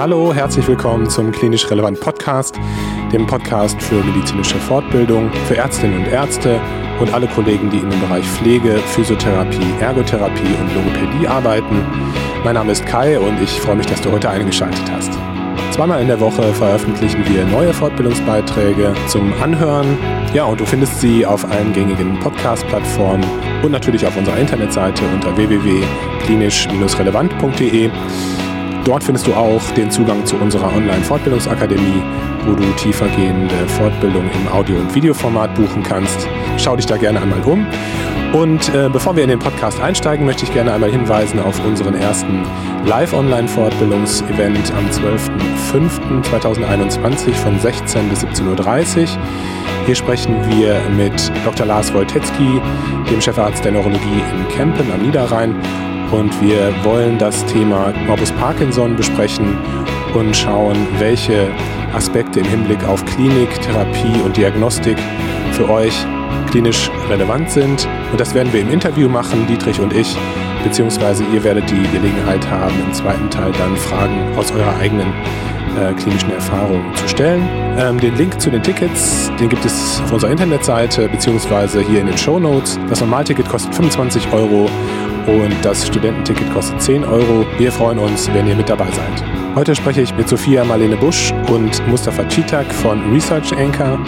Hallo, herzlich willkommen zum Klinisch Relevant Podcast, dem Podcast für medizinische Fortbildung, für Ärztinnen und Ärzte und alle Kollegen, die in dem Bereich Pflege, Physiotherapie, Ergotherapie und Logopädie arbeiten. Mein Name ist Kai und ich freue mich, dass du heute eingeschaltet hast. Zweimal in der Woche veröffentlichen wir neue Fortbildungsbeiträge zum Anhören. Ja, und du findest sie auf allen gängigen Podcast-Plattformen und natürlich auf unserer Internetseite unter www.klinisch-relevant.de. Dort findest du auch den Zugang zu unserer Online-Fortbildungsakademie, wo du tiefergehende Fortbildung im Audio- und Videoformat buchen kannst. Schau dich da gerne einmal um. Und äh, bevor wir in den Podcast einsteigen, möchte ich gerne einmal hinweisen auf unseren ersten Live-Online-Fortbildungsevent am 12.05.2021 von 16 bis 17.30 Uhr. Hier sprechen wir mit Dr. Lars Wojtecki, dem Chefarzt der Neurologie in Kempen am Niederrhein und wir wollen das Thema Morbus Parkinson besprechen und schauen, welche Aspekte im Hinblick auf Klinik, Therapie und Diagnostik für euch klinisch relevant sind. Und das werden wir im Interview machen, Dietrich und ich, beziehungsweise ihr werdet die Gelegenheit haben, im zweiten Teil dann Fragen aus eurer eigenen äh, klinischen Erfahrung zu stellen. Ähm, den Link zu den Tickets, den gibt es auf unserer Internetseite beziehungsweise hier in den Show Notes. Das Normalticket kostet 25 Euro und das Studententicket kostet 10 Euro. Wir freuen uns, wenn ihr mit dabei seid. Heute spreche ich mit Sophia Marlene Busch und Mustafa Chitak von Research Anchor.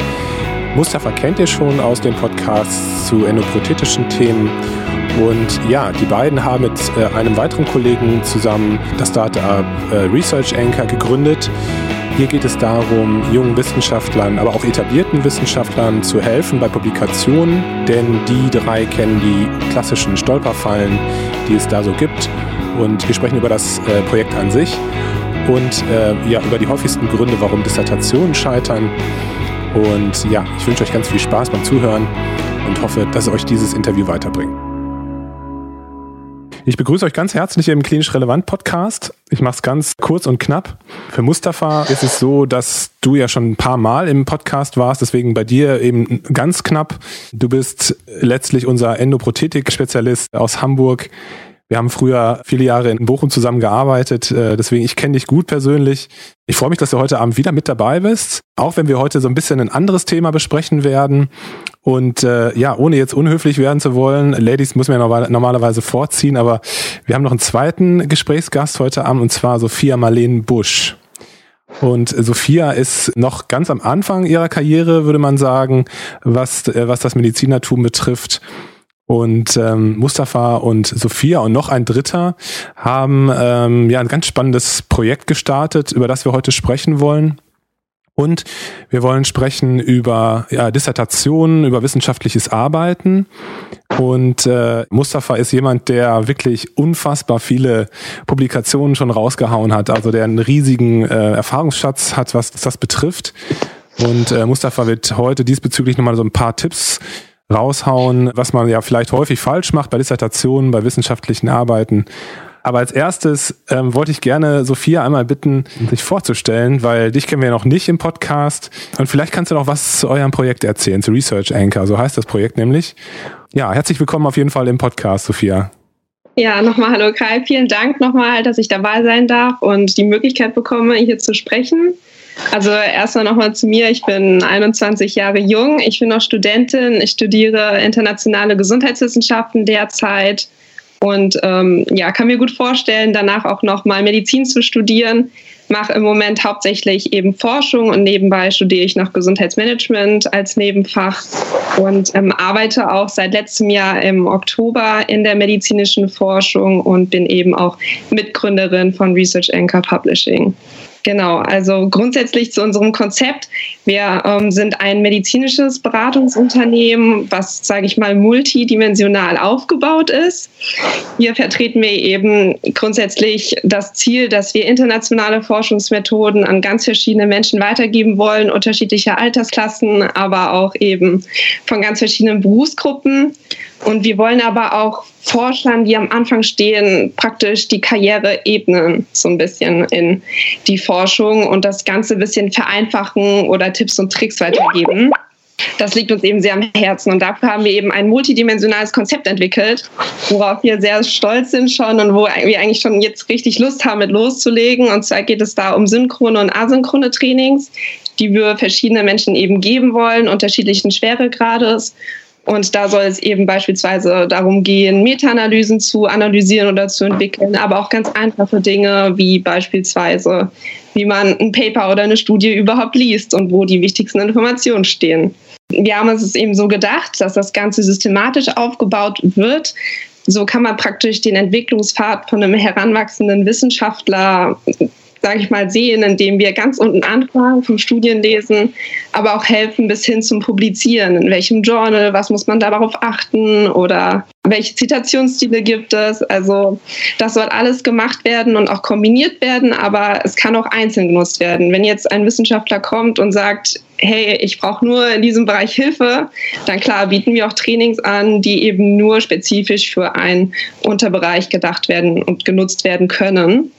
Mustafa kennt ihr schon aus den Podcasts zu endoprothetischen Themen. Und ja, die beiden haben mit äh, einem weiteren Kollegen zusammen das Startup äh, Research Anchor gegründet. Hier geht es darum, jungen Wissenschaftlern, aber auch etablierten Wissenschaftlern zu helfen bei Publikationen, denn die drei kennen die klassischen Stolperfallen, die es da so gibt. Und wir sprechen über das äh, Projekt an sich und äh, ja, über die häufigsten Gründe, warum Dissertationen scheitern. Und ja, ich wünsche euch ganz viel Spaß beim Zuhören und hoffe, dass euch dieses Interview weiterbringt. Ich begrüße euch ganz herzlich im Klinisch Relevant Podcast. Ich mache es ganz kurz und knapp. Für Mustafa ist es so, dass du ja schon ein paar Mal im Podcast warst, deswegen bei dir eben ganz knapp. Du bist letztlich unser Endoprothetik-Spezialist aus Hamburg. Wir haben früher viele Jahre in Bochum zusammengearbeitet, äh, deswegen ich kenne dich gut persönlich. Ich freue mich, dass du heute Abend wieder mit dabei bist, auch wenn wir heute so ein bisschen ein anderes Thema besprechen werden. Und äh, ja, ohne jetzt unhöflich werden zu wollen, Ladies man ja normalerweise vorziehen, aber wir haben noch einen zweiten Gesprächsgast heute Abend und zwar Sophia Marlene Busch. Und Sophia ist noch ganz am Anfang ihrer Karriere, würde man sagen, was, äh, was das Medizinertum betrifft. Und ähm, Mustafa und Sophia und noch ein Dritter haben ähm, ja ein ganz spannendes Projekt gestartet, über das wir heute sprechen wollen. Und wir wollen sprechen über ja, Dissertationen, über wissenschaftliches Arbeiten. Und äh, Mustafa ist jemand, der wirklich unfassbar viele Publikationen schon rausgehauen hat, also der einen riesigen äh, Erfahrungsschatz hat, was das betrifft. Und äh, Mustafa wird heute diesbezüglich nochmal so ein paar Tipps raushauen, was man ja vielleicht häufig falsch macht bei Dissertationen, bei wissenschaftlichen Arbeiten. Aber als erstes ähm, wollte ich gerne Sophia einmal bitten, sich vorzustellen, weil dich kennen wir ja noch nicht im Podcast. Und vielleicht kannst du noch was zu eurem Projekt erzählen, zu Research Anchor. So heißt das Projekt nämlich. Ja, herzlich willkommen auf jeden Fall im Podcast, Sophia. Ja, nochmal hallo Kai. Vielen Dank nochmal, dass ich dabei sein darf und die Möglichkeit bekomme, hier zu sprechen. Also erstmal nochmal zu mir. Ich bin 21 Jahre jung. Ich bin noch Studentin. Ich studiere internationale Gesundheitswissenschaften derzeit und ähm, ja, kann mir gut vorstellen, danach auch nochmal Medizin zu studieren. Mache im Moment hauptsächlich eben Forschung und nebenbei studiere ich noch Gesundheitsmanagement als Nebenfach und ähm, arbeite auch seit letztem Jahr im Oktober in der medizinischen Forschung und bin eben auch Mitgründerin von Research Anchor Publishing. Genau, also grundsätzlich zu unserem Konzept. Wir ähm, sind ein medizinisches Beratungsunternehmen, was, sage ich mal, multidimensional aufgebaut ist. Hier vertreten wir eben grundsätzlich das Ziel, dass wir internationale Forschungsmethoden an ganz verschiedene Menschen weitergeben wollen, unterschiedliche Altersklassen, aber auch eben von ganz verschiedenen Berufsgruppen. Und wir wollen aber auch Forschern, die am Anfang stehen, praktisch die Karriere ebnen, so ein bisschen in die Forschung und das Ganze ein bisschen vereinfachen oder Tipps und Tricks weitergeben. das liegt uns eben sehr am Herzen. Und dafür haben wir eben ein multidimensionales Konzept entwickelt, worauf wir sehr stolz sind schon und wo wir eigentlich schon jetzt richtig Lust haben, mit loszulegen. Und zwar geht es da um synchrone und asynchrone Trainings, die wir verschiedenen Menschen eben geben wollen, unterschiedlichen Schweregrades. Und da soll es eben beispielsweise darum gehen, Meta-Analysen zu analysieren oder zu entwickeln, aber auch ganz einfache Dinge wie beispielsweise, wie man ein Paper oder eine Studie überhaupt liest und wo die wichtigsten Informationen stehen. Wir haben uns eben so gedacht, dass das Ganze systematisch aufgebaut wird. So kann man praktisch den Entwicklungspfad von einem heranwachsenden Wissenschaftler sage ich mal, sehen, indem wir ganz unten anfangen vom Studienlesen, aber auch helfen bis hin zum Publizieren. In welchem Journal, was muss man darauf achten oder welche Zitationsstile gibt es? Also das soll alles gemacht werden und auch kombiniert werden, aber es kann auch einzeln genutzt werden. Wenn jetzt ein Wissenschaftler kommt und sagt, hey, ich brauche nur in diesem Bereich Hilfe, dann klar bieten wir auch Trainings an, die eben nur spezifisch für einen Unterbereich gedacht werden und genutzt werden können.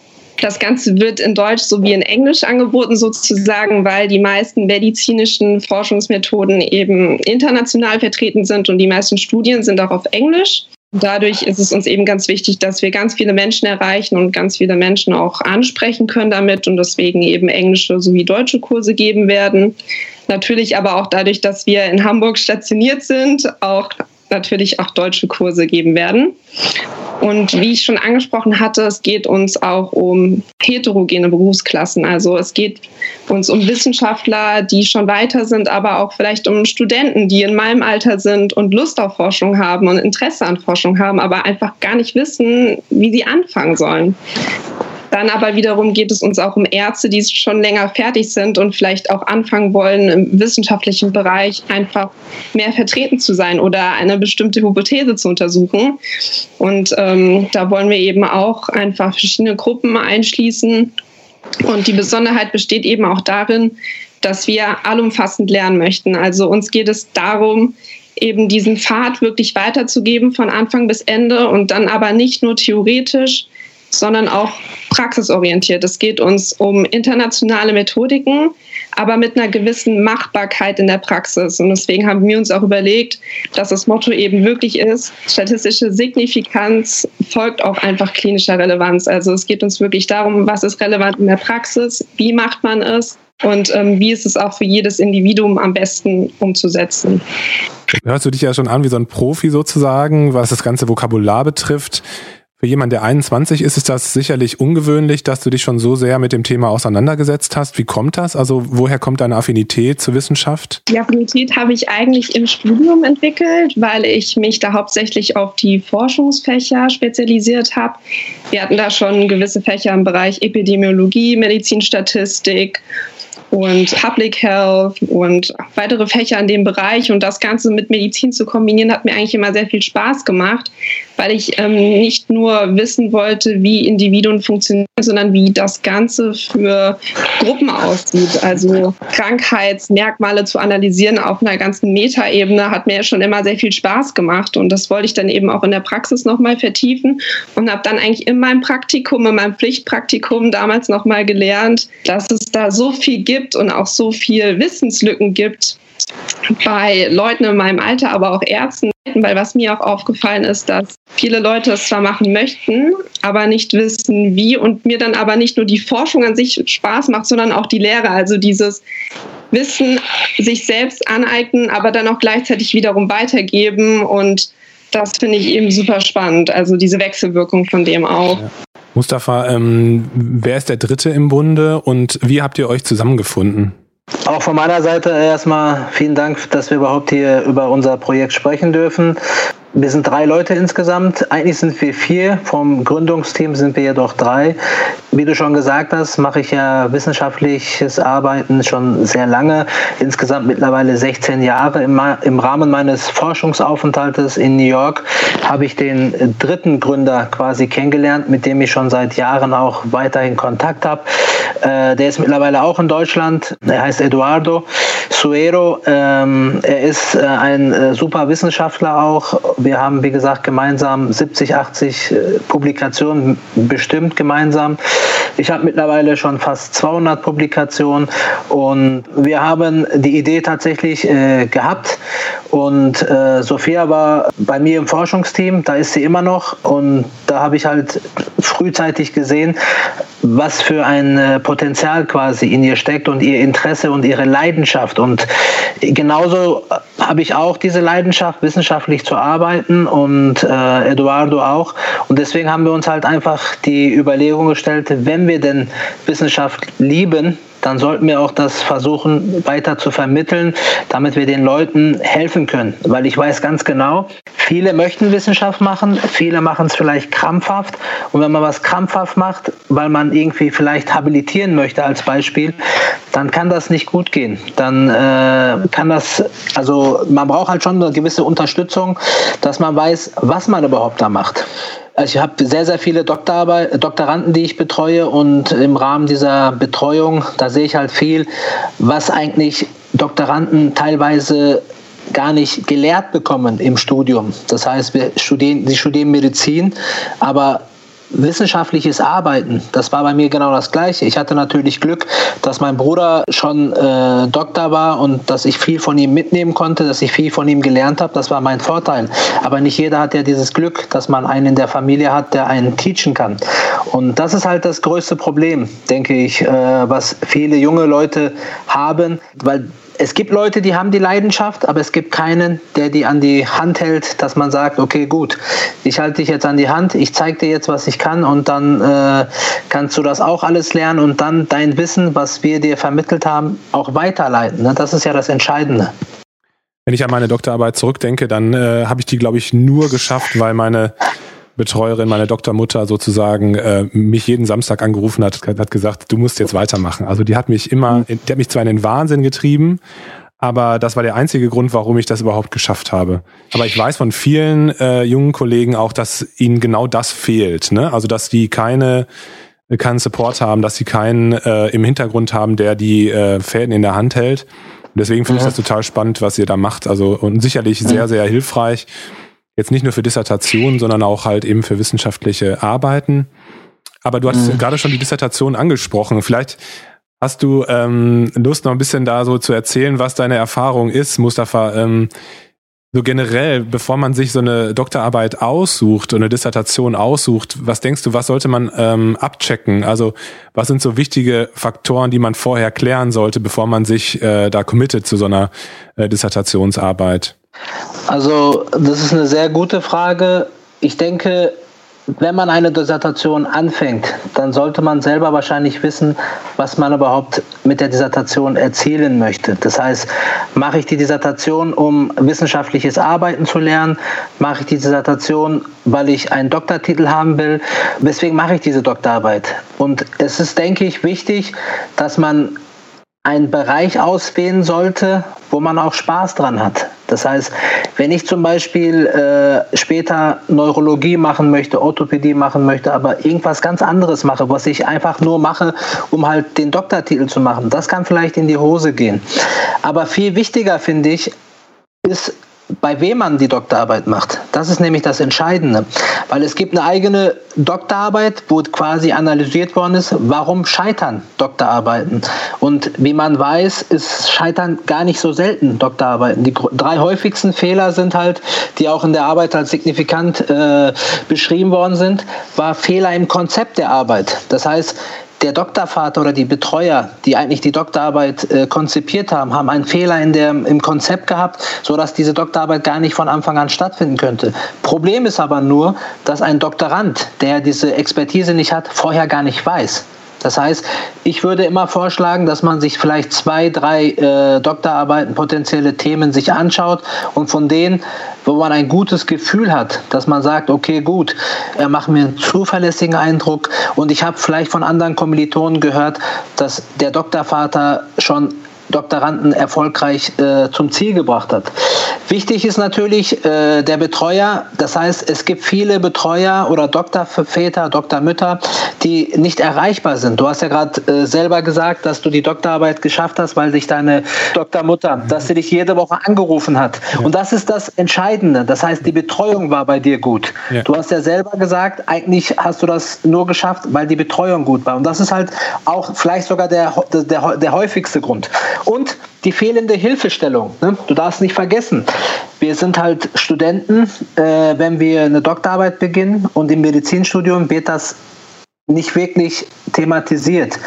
Das Ganze wird in Deutsch sowie in Englisch angeboten, sozusagen, weil die meisten medizinischen Forschungsmethoden eben international vertreten sind und die meisten Studien sind auch auf Englisch. Dadurch ist es uns eben ganz wichtig, dass wir ganz viele Menschen erreichen und ganz viele Menschen auch ansprechen können damit und deswegen eben englische sowie deutsche Kurse geben werden. Natürlich aber auch dadurch, dass wir in Hamburg stationiert sind, auch natürlich auch deutsche Kurse geben werden. Und wie ich schon angesprochen hatte, es geht uns auch um heterogene Berufsklassen. Also es geht uns um Wissenschaftler, die schon weiter sind, aber auch vielleicht um Studenten, die in meinem Alter sind und Lust auf Forschung haben und Interesse an Forschung haben, aber einfach gar nicht wissen, wie sie anfangen sollen. Dann aber wiederum geht es uns auch um Ärzte, die schon länger fertig sind und vielleicht auch anfangen wollen, im wissenschaftlichen Bereich einfach mehr vertreten zu sein oder eine bestimmte Hypothese zu untersuchen. Und ähm, da wollen wir eben auch einfach verschiedene Gruppen einschließen. Und die Besonderheit besteht eben auch darin, dass wir allumfassend lernen möchten. Also uns geht es darum, eben diesen Pfad wirklich weiterzugeben von Anfang bis Ende und dann aber nicht nur theoretisch, sondern auch praxisorientiert. Es geht uns um internationale Methodiken, aber mit einer gewissen Machbarkeit in der Praxis. Und deswegen haben wir uns auch überlegt, dass das Motto eben wirklich ist, statistische Signifikanz folgt auch einfach klinischer Relevanz. Also es geht uns wirklich darum, was ist relevant in der Praxis, wie macht man es und ähm, wie ist es auch für jedes Individuum am besten umzusetzen. Hörst du dich ja schon an wie so ein Profi sozusagen, was das ganze Vokabular betrifft. Für jemanden, der 21 ist, ist das sicherlich ungewöhnlich, dass du dich schon so sehr mit dem Thema auseinandergesetzt hast. Wie kommt das? Also woher kommt deine Affinität zur Wissenschaft? Die Affinität habe ich eigentlich im Studium entwickelt, weil ich mich da hauptsächlich auf die Forschungsfächer spezialisiert habe. Wir hatten da schon gewisse Fächer im Bereich Epidemiologie, Medizinstatistik und Public Health und weitere Fächer in dem Bereich. Und das Ganze mit Medizin zu kombinieren, hat mir eigentlich immer sehr viel Spaß gemacht, weil ich ähm, nicht nur wissen wollte, wie Individuen funktionieren, sondern wie das Ganze für Gruppen aussieht. Also Krankheitsmerkmale zu analysieren auf einer ganzen Metaebene hat mir schon immer sehr viel Spaß gemacht. Und das wollte ich dann eben auch in der Praxis nochmal vertiefen und habe dann eigentlich in meinem Praktikum, in meinem Pflichtpraktikum damals nochmal gelernt, dass es da so viel gibt und auch so viel Wissenslücken gibt, bei Leuten in meinem Alter, aber auch Ärzten, weil was mir auch aufgefallen ist, dass viele Leute es zwar machen möchten, aber nicht wissen, wie und mir dann aber nicht nur die Forschung an sich Spaß macht, sondern auch die Lehre, also dieses Wissen sich selbst aneignen, aber dann auch gleichzeitig wiederum weitergeben und das finde ich eben super spannend, also diese Wechselwirkung von dem auch. Ja. Mustafa, ähm, wer ist der Dritte im Bunde und wie habt ihr euch zusammengefunden? Auch von meiner Seite erstmal vielen Dank, dass wir überhaupt hier über unser Projekt sprechen dürfen. Wir sind drei Leute insgesamt. Eigentlich sind wir vier. Vom Gründungsteam sind wir jedoch drei. Wie du schon gesagt hast, mache ich ja wissenschaftliches Arbeiten schon sehr lange. Insgesamt mittlerweile 16 Jahre. Im, Rahmen meines Forschungsaufenthaltes in New York habe ich den dritten Gründer quasi kennengelernt, mit dem ich schon seit Jahren auch weiterhin Kontakt habe. Äh, der ist mittlerweile auch in Deutschland. Er heißt Eduardo Suero. Ähm, er ist äh, ein äh, super Wissenschaftler auch. Wir haben, wie gesagt, gemeinsam 70, 80 äh, Publikationen bestimmt gemeinsam. Ich habe mittlerweile schon fast 200 Publikationen und wir haben die Idee tatsächlich äh, gehabt und äh, Sophia war bei mir im Forschungsteam, da ist sie immer noch und da habe ich halt frühzeitig gesehen, was für ein äh, Potenzial quasi in ihr steckt und ihr Interesse und ihre Leidenschaft. Und genauso habe ich auch diese Leidenschaft, wissenschaftlich zu arbeiten und äh, Eduardo auch. Und deswegen haben wir uns halt einfach die Überlegung gestellt, wenn wir denn Wissenschaft lieben, dann sollten wir auch das versuchen weiter zu vermitteln, damit wir den Leuten helfen können. Weil ich weiß ganz genau, viele möchten Wissenschaft machen, viele machen es vielleicht krampfhaft. Und wenn man was krampfhaft macht, weil man irgendwie vielleicht habilitieren möchte als Beispiel, dann kann das nicht gut gehen. Dann äh, kann das, also man braucht halt schon eine gewisse Unterstützung, dass man weiß, was man überhaupt da macht. Also ich habe sehr, sehr viele Doktorarbeit, Doktoranden, die ich betreue und im Rahmen dieser Betreuung, da sehe ich halt viel, was eigentlich Doktoranden teilweise gar nicht gelehrt bekommen im Studium. Das heißt, wir studieren, sie studieren Medizin, aber wissenschaftliches Arbeiten, das war bei mir genau das Gleiche. Ich hatte natürlich Glück, dass mein Bruder schon äh, Doktor war und dass ich viel von ihm mitnehmen konnte, dass ich viel von ihm gelernt habe. Das war mein Vorteil. Aber nicht jeder hat ja dieses Glück, dass man einen in der Familie hat, der einen teachen kann. Und das ist halt das größte Problem, denke ich, äh, was viele junge Leute haben, weil es gibt Leute, die haben die Leidenschaft, aber es gibt keinen, der die an die Hand hält, dass man sagt, okay, gut, ich halte dich jetzt an die Hand, ich zeige dir jetzt, was ich kann und dann äh, kannst du das auch alles lernen und dann dein Wissen, was wir dir vermittelt haben, auch weiterleiten. Ne? Das ist ja das Entscheidende. Wenn ich an meine Doktorarbeit zurückdenke, dann äh, habe ich die, glaube ich, nur geschafft, weil meine Betreuerin, meine Doktormutter sozusagen, äh, mich jeden Samstag angerufen hat, hat gesagt, du musst jetzt weitermachen. Also die hat mich immer, mhm. die hat mich zwar in den Wahnsinn getrieben, aber das war der einzige Grund, warum ich das überhaupt geschafft habe. Aber ich weiß von vielen äh, jungen Kollegen auch, dass ihnen genau das fehlt. Ne? Also dass die keine keinen Support haben, dass sie keinen äh, im Hintergrund haben, der die äh, Fäden in der Hand hält. Und deswegen finde ich das total spannend, was ihr da macht. Also und sicherlich sehr, sehr hilfreich. Jetzt nicht nur für Dissertationen, sondern auch halt eben für wissenschaftliche Arbeiten. Aber du hast mhm. gerade schon die Dissertation angesprochen. Vielleicht hast du ähm, Lust, noch ein bisschen da so zu erzählen, was deine Erfahrung ist, Mustafa. Ähm, so generell, bevor man sich so eine Doktorarbeit aussucht, eine Dissertation aussucht, was denkst du, was sollte man ähm, abchecken? Also was sind so wichtige Faktoren, die man vorher klären sollte, bevor man sich äh, da committet zu so einer äh, Dissertationsarbeit? Also, das ist eine sehr gute Frage. Ich denke, wenn man eine Dissertation anfängt, dann sollte man selber wahrscheinlich wissen, was man überhaupt mit der Dissertation erzielen möchte. Das heißt, mache ich die Dissertation, um wissenschaftliches Arbeiten zu lernen? Mache ich die Dissertation, weil ich einen Doktortitel haben will? Weswegen mache ich diese Doktorarbeit? Und es ist, denke ich, wichtig, dass man einen Bereich auswählen sollte, wo man auch Spaß dran hat. Das heißt, wenn ich zum Beispiel äh, später Neurologie machen möchte, Orthopädie machen möchte, aber irgendwas ganz anderes mache, was ich einfach nur mache, um halt den Doktortitel zu machen, das kann vielleicht in die Hose gehen. Aber viel wichtiger finde ich, ist bei wem man die Doktorarbeit macht. Das ist nämlich das Entscheidende, weil es gibt eine eigene Doktorarbeit, wo quasi analysiert worden ist, warum scheitern Doktorarbeiten. Und wie man weiß, ist Scheitern gar nicht so selten Doktorarbeiten. Die drei häufigsten Fehler sind halt, die auch in der Arbeit als signifikant äh, beschrieben worden sind, war Fehler im Konzept der Arbeit. Das heißt, der Doktorvater oder die Betreuer, die eigentlich die Doktorarbeit äh, konzipiert haben, haben einen Fehler in der, im Konzept gehabt, sodass diese Doktorarbeit gar nicht von Anfang an stattfinden könnte. Problem ist aber nur, dass ein Doktorand, der diese Expertise nicht hat, vorher gar nicht weiß, das heißt, ich würde immer vorschlagen, dass man sich vielleicht zwei, drei äh, Doktorarbeiten, potenzielle Themen sich anschaut und von denen, wo man ein gutes Gefühl hat, dass man sagt, okay, gut, er macht mir einen zuverlässigen Eindruck und ich habe vielleicht von anderen Kommilitonen gehört, dass der Doktorvater schon Doktoranden erfolgreich äh, zum Ziel gebracht hat. Wichtig ist natürlich äh, der Betreuer. Das heißt, es gibt viele Betreuer oder Doktorväter, Doktormütter, die nicht erreichbar sind. Du hast ja gerade äh, selber gesagt, dass du die Doktorarbeit geschafft hast, weil dich deine Doktormutter, dass sie dich jede Woche angerufen hat. Ja. Und das ist das Entscheidende. Das heißt, die Betreuung war bei dir gut. Ja. Du hast ja selber gesagt, eigentlich hast du das nur geschafft, weil die Betreuung gut war. Und das ist halt auch vielleicht sogar der, der, der häufigste Grund. Und die fehlende Hilfestellung. Ne? Du darfst nicht vergessen, wir sind halt Studenten, äh, wenn wir eine Doktorarbeit beginnen und im Medizinstudium wird das nicht wirklich thematisiert.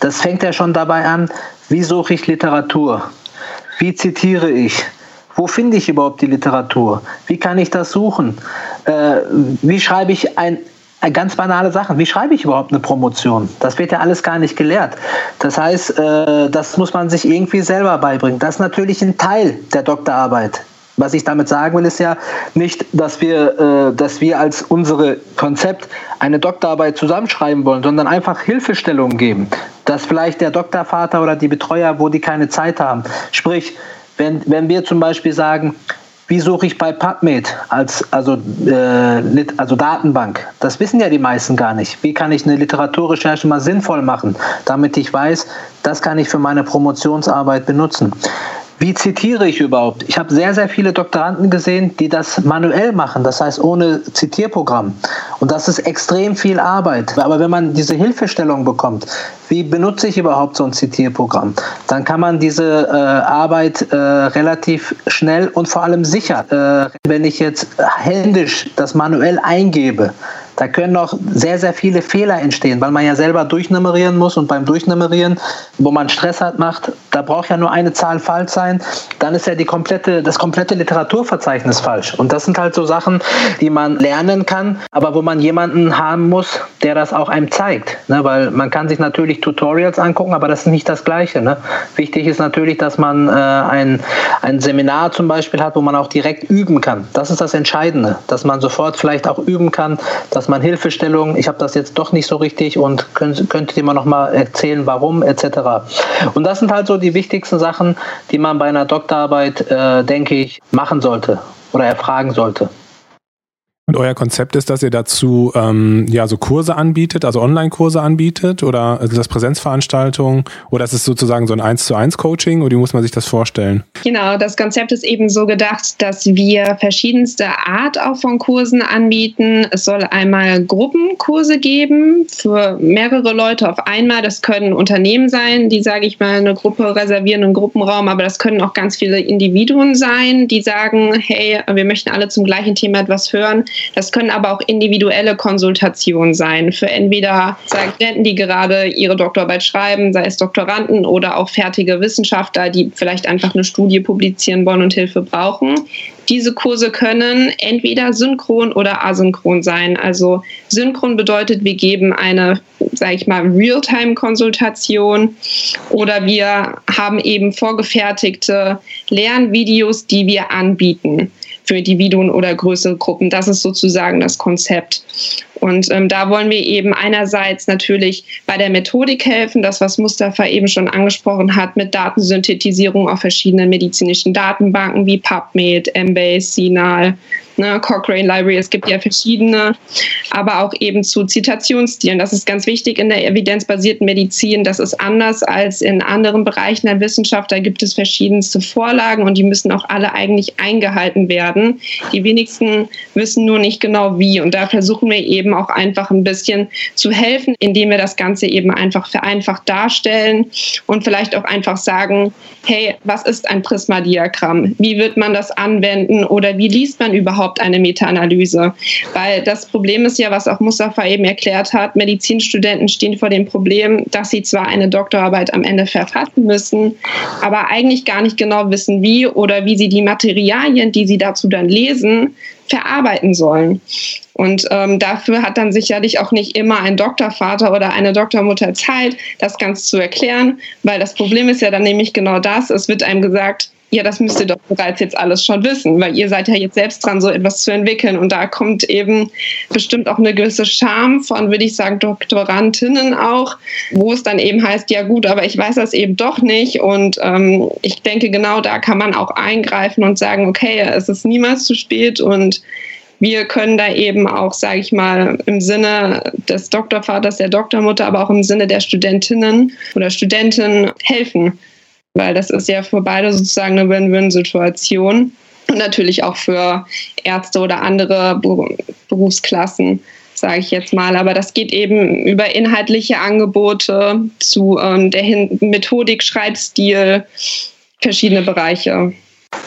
Das fängt ja schon dabei an, wie suche ich Literatur? Wie zitiere ich? Wo finde ich überhaupt die Literatur? Wie kann ich das suchen? Äh, wie schreibe ich ein ganz banale Sachen. Wie schreibe ich überhaupt eine Promotion? Das wird ja alles gar nicht gelehrt. Das heißt, äh, das muss man sich irgendwie selber beibringen. Das ist natürlich ein Teil der Doktorarbeit. Was ich damit sagen will, ist ja nicht, dass wir, äh, dass wir als unsere Konzept eine Doktorarbeit zusammenschreiben wollen, sondern einfach Hilfestellungen geben. Dass vielleicht der Doktorvater oder die Betreuer, wo die keine Zeit haben. Sprich, wenn, wenn wir zum Beispiel sagen, wie suche ich bei PubMed als also, äh, also Datenbank? Das wissen ja die meisten gar nicht. Wie kann ich eine Literaturrecherche mal sinnvoll machen, damit ich weiß, das kann ich für meine Promotionsarbeit benutzen? Wie zitiere ich überhaupt? Ich habe sehr, sehr viele Doktoranden gesehen, die das manuell machen, das heißt ohne Zitierprogramm. Und das ist extrem viel Arbeit. Aber wenn man diese Hilfestellung bekommt, wie benutze ich überhaupt so ein Zitierprogramm, dann kann man diese äh, Arbeit äh, relativ schnell und vor allem sicher, äh, wenn ich jetzt händisch das manuell eingebe, da können noch sehr, sehr viele Fehler entstehen, weil man ja selber durchnummerieren muss und beim Durchnummerieren, wo man Stress hat, macht, da braucht ja nur eine Zahl falsch sein, dann ist ja die komplette, das komplette Literaturverzeichnis falsch. Und das sind halt so Sachen, die man lernen kann, aber wo man jemanden haben muss, der das auch einem zeigt. Ne? Weil man kann sich natürlich Tutorials angucken, aber das ist nicht das Gleiche. Ne? Wichtig ist natürlich, dass man äh, ein, ein Seminar zum Beispiel hat, wo man auch direkt üben kann. Das ist das Entscheidende, dass man sofort vielleicht auch üben kann, dass man Hilfestellung, ich habe das jetzt doch nicht so richtig und könnt, könntet ihr mal erzählen, warum etc. Und das sind halt so die wichtigsten Sachen, die man bei einer Doktorarbeit, äh, denke ich, machen sollte oder erfragen sollte. Und euer Konzept ist, dass ihr dazu ähm, ja so Kurse anbietet, also Online-Kurse anbietet oder ist das Präsenzveranstaltungen oder ist es sozusagen so ein 1 zu 1 Coaching oder wie muss man sich das vorstellen? Genau, das Konzept ist eben so gedacht, dass wir verschiedenste Art auch von Kursen anbieten. Es soll einmal Gruppenkurse geben für mehrere Leute auf einmal. Das können Unternehmen sein, die, sage ich mal, eine Gruppe reservieren, einen Gruppenraum, aber das können auch ganz viele Individuen sein, die sagen, hey, wir möchten alle zum gleichen Thema etwas hören das können aber auch individuelle Konsultationen sein für entweder Studenten, die gerade ihre Doktorarbeit schreiben, sei es Doktoranden oder auch fertige Wissenschaftler, die vielleicht einfach eine Studie publizieren wollen und Hilfe brauchen. Diese Kurse können entweder synchron oder asynchron sein. Also synchron bedeutet, wir geben eine, sage ich mal, Realtime-Konsultation oder wir haben eben vorgefertigte Lernvideos, die wir anbieten für Individuen oder größere Gruppen. Das ist sozusagen das Konzept. Und ähm, da wollen wir eben einerseits natürlich bei der Methodik helfen, das, was Mustafa eben schon angesprochen hat, mit Datensynthetisierung auf verschiedenen medizinischen Datenbanken wie PubMed, Embase, Sinal, ne, Cochrane Library, es gibt ja verschiedene, aber auch eben zu Zitationsstilen. Das ist ganz wichtig in der evidenzbasierten Medizin. Das ist anders als in anderen Bereichen der Wissenschaft. Da gibt es verschiedenste Vorlagen und die müssen auch alle eigentlich eingehalten werden. Die wenigsten wissen nur nicht genau wie. Und da versuchen wir eben auch einfach ein bisschen zu helfen, indem wir das Ganze eben einfach vereinfacht darstellen und vielleicht auch einfach sagen, hey, was ist ein Prisma-Diagramm? Wie wird man das anwenden oder wie liest man überhaupt überhaupt eine Meta-Analyse? Weil das Problem ist ja, was auch Mustafa eben erklärt hat, Medizinstudenten stehen vor dem Problem, dass sie zwar eine Doktorarbeit am Ende verfassen müssen, aber eigentlich gar nicht genau wissen, wie oder wie sie die Materialien, die sie dazu dann lesen, verarbeiten sollen. Und ähm, dafür hat dann sicherlich auch nicht immer ein Doktorvater oder eine Doktormutter Zeit, das Ganze zu erklären, weil das Problem ist ja dann nämlich genau das. Es wird einem gesagt, ja, das müsst ihr doch bereits jetzt alles schon wissen, weil ihr seid ja jetzt selbst dran, so etwas zu entwickeln. Und da kommt eben bestimmt auch eine gewisse Scham von, würde ich sagen, Doktorandinnen auch, wo es dann eben heißt, ja gut, aber ich weiß das eben doch nicht. Und ähm, ich denke, genau da kann man auch eingreifen und sagen, okay, es ist niemals zu spät und wir können da eben auch, sage ich mal, im Sinne des Doktorvaters, der Doktormutter, aber auch im Sinne der Studentinnen oder Studenten helfen. Weil das ist ja für beide sozusagen eine Win-Win-Situation. Und natürlich auch für Ärzte oder andere Berufsklassen, sage ich jetzt mal. Aber das geht eben über inhaltliche Angebote zu ähm, der Methodik, Schreibstil, verschiedene Bereiche.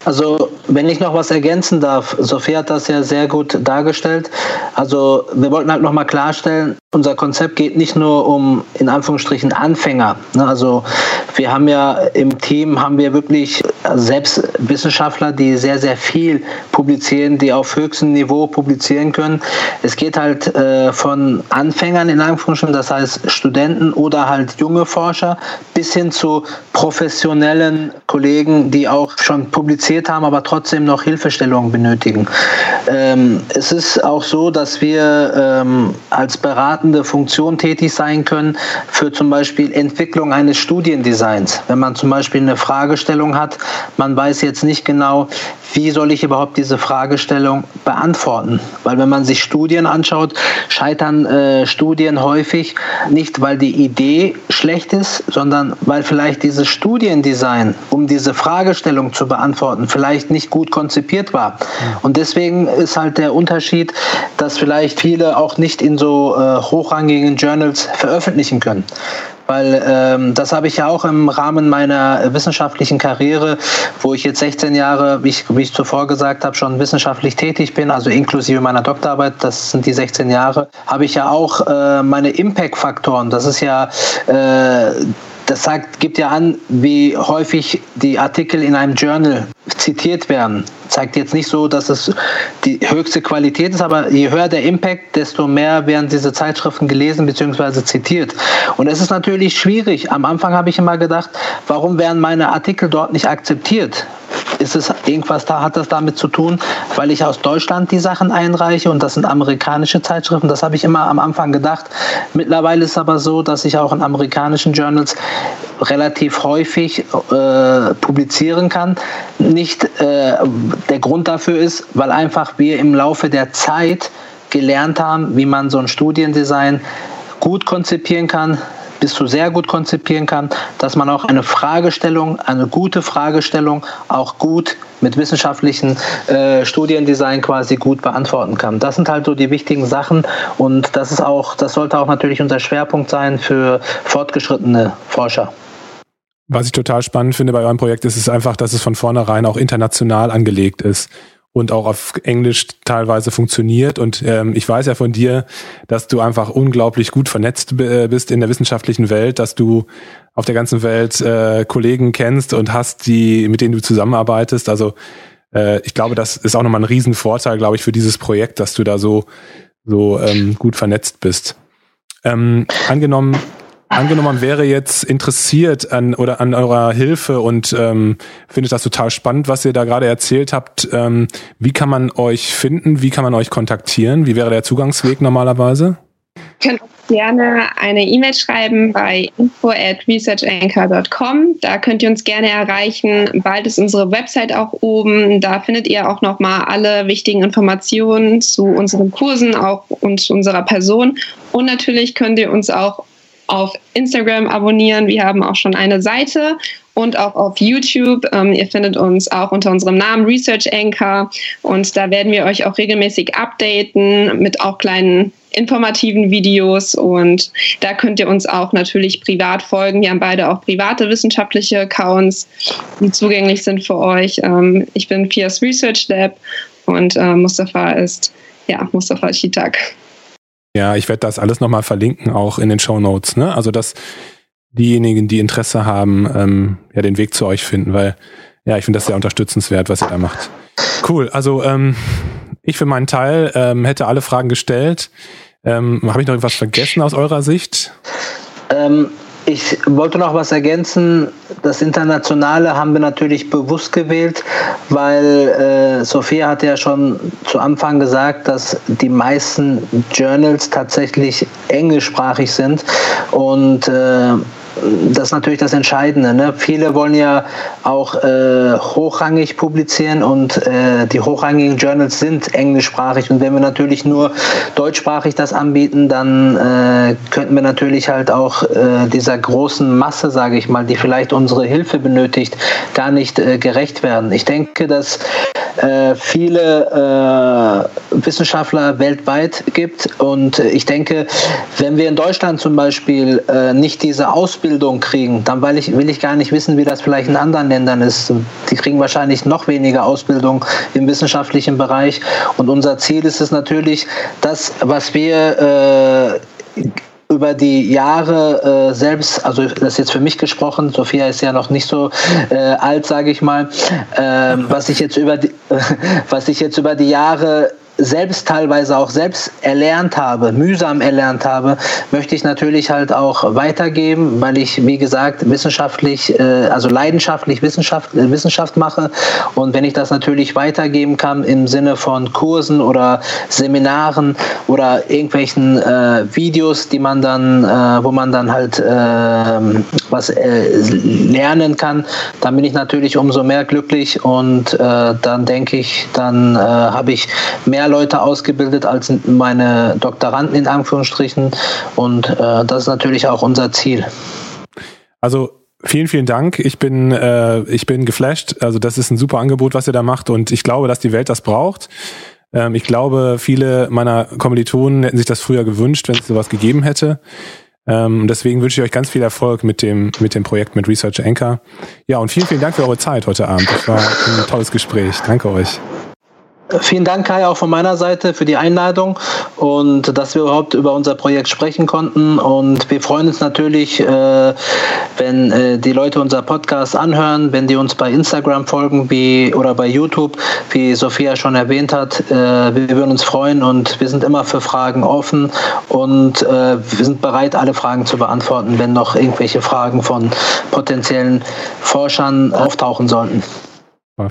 Also, wenn ich noch was ergänzen darf, Sophie hat das ja sehr gut dargestellt. Also, wir wollten halt nochmal klarstellen, unser Konzept geht nicht nur um in Anführungsstrichen Anfänger. Ne? Also wir haben ja im Team haben wir wirklich selbst Wissenschaftler, die sehr sehr viel publizieren, die auf höchstem Niveau publizieren können. Es geht halt äh, von Anfängern in Anführungsstrichen, das heißt Studenten oder halt junge Forscher, bis hin zu professionellen Kollegen, die auch schon publiziert haben, aber trotzdem noch Hilfestellungen benötigen. Ähm, es ist auch so, dass wir ähm, als beratende Funktion tätig sein können für zum Beispiel Entwicklung eines Studiendesigns. Wenn man zum Beispiel eine Fragestellung hat, man weiß jetzt nicht genau, wie soll ich überhaupt diese Fragestellung beantworten? Weil wenn man sich Studien anschaut, scheitern äh, Studien häufig nicht, weil die Idee schlecht ist, sondern weil vielleicht dieses Studiendesign, um diese Fragestellung zu beantworten, vielleicht nicht gut konzipiert war. Und deswegen ist halt der Unterschied, dass vielleicht viele auch nicht in so äh, hochrangigen Journals veröffentlichen können. Weil ähm, das habe ich ja auch im Rahmen meiner wissenschaftlichen Karriere, wo ich jetzt 16 Jahre, wie ich, wie ich zuvor gesagt habe, schon wissenschaftlich tätig bin, also inklusive meiner Doktorarbeit, das sind die 16 Jahre, habe ich ja auch äh, meine Impact-Faktoren. Das ist ja äh, das sagt, gibt ja an, wie häufig die Artikel in einem Journal zitiert werden. Zeigt jetzt nicht so, dass es die höchste Qualität ist, aber je höher der Impact, desto mehr werden diese Zeitschriften gelesen bzw. zitiert. Und es ist natürlich schwierig. Am Anfang habe ich immer gedacht, warum werden meine Artikel dort nicht akzeptiert? Ist es irgendwas da, hat das damit zu tun, weil ich aus Deutschland die Sachen einreiche und das sind amerikanische Zeitschriften. Das habe ich immer am Anfang gedacht. Mittlerweile ist es aber so, dass ich auch in amerikanischen Journals relativ häufig äh, publizieren kann. Nicht äh, der Grund dafür ist, weil einfach wir im Laufe der Zeit gelernt haben, wie man so ein Studiendesign gut konzipieren kann, bis zu sehr gut konzipieren kann, dass man auch eine Fragestellung, eine gute Fragestellung auch gut mit wissenschaftlichen äh, Studiendesign quasi gut beantworten kann. Das sind halt so die wichtigen Sachen und das ist auch, das sollte auch natürlich unser Schwerpunkt sein für fortgeschrittene Forscher. Was ich total spannend finde bei eurem Projekt ist es einfach, dass es von vornherein auch international angelegt ist und auch auf Englisch teilweise funktioniert. Und ähm, ich weiß ja von dir, dass du einfach unglaublich gut vernetzt äh, bist in der wissenschaftlichen Welt, dass du auf der ganzen Welt äh, Kollegen kennst und hast, die, mit denen du zusammenarbeitest. Also äh, ich glaube, das ist auch nochmal ein Riesenvorteil, glaube ich, für dieses Projekt, dass du da so, so ähm, gut vernetzt bist. Ähm, angenommen, Angenommen, man wäre jetzt interessiert an oder an eurer Hilfe und ähm, findet das total spannend, was ihr da gerade erzählt habt. Ähm, wie kann man euch finden? Wie kann man euch kontaktieren? Wie wäre der Zugangsweg normalerweise? Könnt gerne eine E-Mail schreiben bei info at researchanchor.com. Da könnt ihr uns gerne erreichen. Bald ist unsere Website auch oben. Da findet ihr auch nochmal alle wichtigen Informationen zu unseren Kursen auch und unserer Person. Und natürlich könnt ihr uns auch auf Instagram abonnieren. Wir haben auch schon eine Seite und auch auf YouTube. Ähm, ihr findet uns auch unter unserem Namen Research Anchor und da werden wir euch auch regelmäßig updaten mit auch kleinen informativen Videos und da könnt ihr uns auch natürlich privat folgen. Wir haben beide auch private wissenschaftliche Accounts, die zugänglich sind für euch. Ähm, ich bin Pias Research Lab und äh, Mustafa ist ja Mustafa Shitak. Ja, ich werde das alles nochmal verlinken, auch in den Show Notes. Ne? Also, dass diejenigen, die Interesse haben, ähm, ja den Weg zu euch finden, weil ja, ich finde das sehr unterstützenswert, was ihr da macht. Cool. Also ähm, ich für meinen Teil ähm, hätte alle Fragen gestellt. Ähm, Habe ich noch etwas vergessen aus eurer Sicht? Ähm, Ich wollte noch was ergänzen. Das Internationale haben wir natürlich bewusst gewählt, weil äh, Sophia hatte ja schon zu Anfang gesagt, dass die meisten Journals tatsächlich englischsprachig sind und äh, das ist natürlich das Entscheidende. Ne? Viele wollen ja auch äh, hochrangig publizieren und äh, die hochrangigen Journals sind englischsprachig. Und wenn wir natürlich nur deutschsprachig das anbieten, dann äh, könnten wir natürlich halt auch äh, dieser großen Masse, sage ich mal, die vielleicht unsere Hilfe benötigt, gar nicht äh, gerecht werden. Ich denke, dass äh, viele Wissenschaftler weltweit gibt und ich denke, wenn wir in Deutschland zum Beispiel nicht diese Ausbildung Ausbildung kriegen, dann weil ich, will ich gar nicht wissen, wie das vielleicht in anderen Ländern ist. Die kriegen wahrscheinlich noch weniger Ausbildung im wissenschaftlichen Bereich. Und unser Ziel ist es natürlich, das, was wir äh, über die Jahre äh, selbst, also das ist jetzt für mich gesprochen, Sophia ist ja noch nicht so äh, alt, sage ich mal, äh, was ich jetzt über die, was ich jetzt über die Jahre selbst teilweise auch selbst erlernt habe, mühsam erlernt habe, möchte ich natürlich halt auch weitergeben, weil ich, wie gesagt, wissenschaftlich, äh, also leidenschaftlich Wissenschaft, äh, Wissenschaft mache. Und wenn ich das natürlich weitergeben kann im Sinne von Kursen oder Seminaren oder irgendwelchen äh, Videos, die man dann, äh, wo man dann halt äh, was äh, lernen kann, dann bin ich natürlich umso mehr glücklich und äh, dann denke ich, dann äh, habe ich mehr Leute ausgebildet als meine Doktoranden in Anführungsstrichen und äh, das ist natürlich auch unser Ziel. Also Vielen, vielen Dank. Ich bin, äh, ich bin geflasht. Also das ist ein super Angebot, was ihr da macht und ich glaube, dass die Welt das braucht. Ähm, ich glaube, viele meiner Kommilitonen hätten sich das früher gewünscht, wenn es sowas gegeben hätte. Ähm, deswegen wünsche ich euch ganz viel Erfolg mit dem, mit dem Projekt mit Research Anchor. Ja, und vielen, vielen Dank für eure Zeit heute Abend. Das war ein tolles Gespräch. Danke euch. Vielen Dank, Kai, auch von meiner Seite für die Einladung und dass wir überhaupt über unser Projekt sprechen konnten. Und wir freuen uns natürlich, äh, wenn äh, die Leute unser Podcast anhören, wenn die uns bei Instagram folgen wie, oder bei YouTube, wie Sophia schon erwähnt hat. Äh, wir würden uns freuen und wir sind immer für Fragen offen und wir sind bereit, alle Fragen zu beantworten, wenn noch irgendwelche Fragen von potenziellen Forschern auftauchen sollten.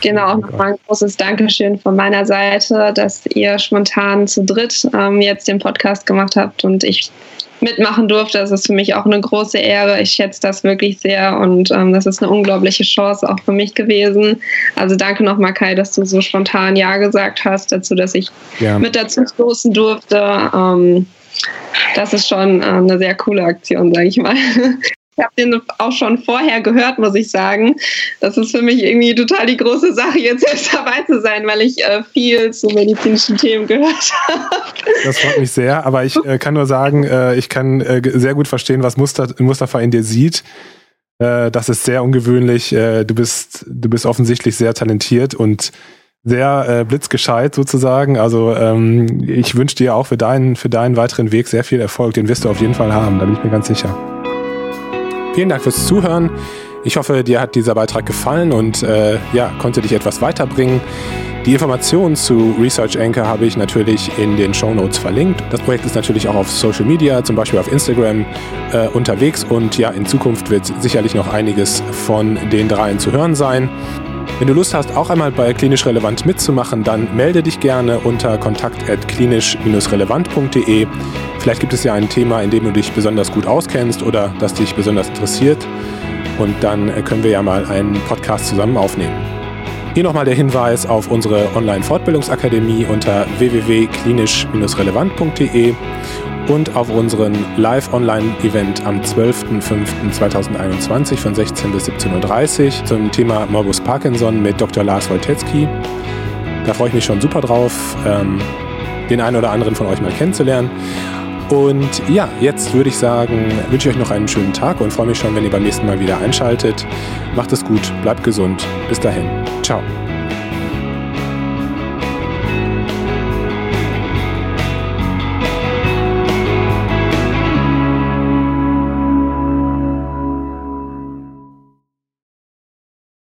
Genau, nochmal ein großes Dankeschön von meiner Seite, dass ihr spontan zu dritt ähm, jetzt den Podcast gemacht habt und ich mitmachen durfte. Das ist für mich auch eine große Ehre. Ich schätze das wirklich sehr und ähm, das ist eine unglaubliche Chance auch für mich gewesen. Also danke nochmal, Kai, dass du so spontan Ja gesagt hast dazu, dass ich ja. mit dazu stoßen durfte. Ähm, das ist schon äh, eine sehr coole Aktion, sage ich mal. Ich habe den auch schon vorher gehört, muss ich sagen. Das ist für mich irgendwie total die große Sache, jetzt selbst dabei zu sein, weil ich äh, viel zu medizinischen Themen gehört habe. Das freut mich sehr, aber ich äh, kann nur sagen, äh, ich kann äh, sehr gut verstehen, was Mustafa in dir sieht. Äh, das ist sehr ungewöhnlich. Äh, du, bist, du bist offensichtlich sehr talentiert und sehr blitzgescheit sozusagen. Also ähm, ich wünsche dir auch für deinen, für deinen weiteren Weg sehr viel Erfolg. Den wirst du auf jeden Fall haben, da bin ich mir ganz sicher. Vielen Dank fürs Zuhören. Ich hoffe, dir hat dieser Beitrag gefallen und äh, ja, konnte dich etwas weiterbringen. Die Informationen zu Research Anchor habe ich natürlich in den Show Notes verlinkt. Das Projekt ist natürlich auch auf Social Media, zum Beispiel auf Instagram, äh, unterwegs und ja, in Zukunft wird sicherlich noch einiges von den dreien zu hören sein. Wenn du Lust hast, auch einmal bei Klinisch Relevant mitzumachen, dann melde dich gerne unter kontakt.klinisch-relevant.de. Vielleicht gibt es ja ein Thema, in dem du dich besonders gut auskennst oder das dich besonders interessiert. Und dann können wir ja mal einen Podcast zusammen aufnehmen. Hier nochmal der Hinweis auf unsere Online-Fortbildungsakademie unter www.klinisch-relevant.de und auf unseren Live-Online-Event am 12.05.2021 von 16 bis 17.30 Uhr zum Thema Morbus Parkinson mit Dr. Lars Woltetzky. Da freue ich mich schon super drauf, ähm, den einen oder anderen von euch mal kennenzulernen. Und ja, jetzt würde ich sagen, wünsche ich euch noch einen schönen Tag und freue mich schon, wenn ihr beim nächsten Mal wieder einschaltet. Macht es gut, bleibt gesund. Bis dahin. Ciao.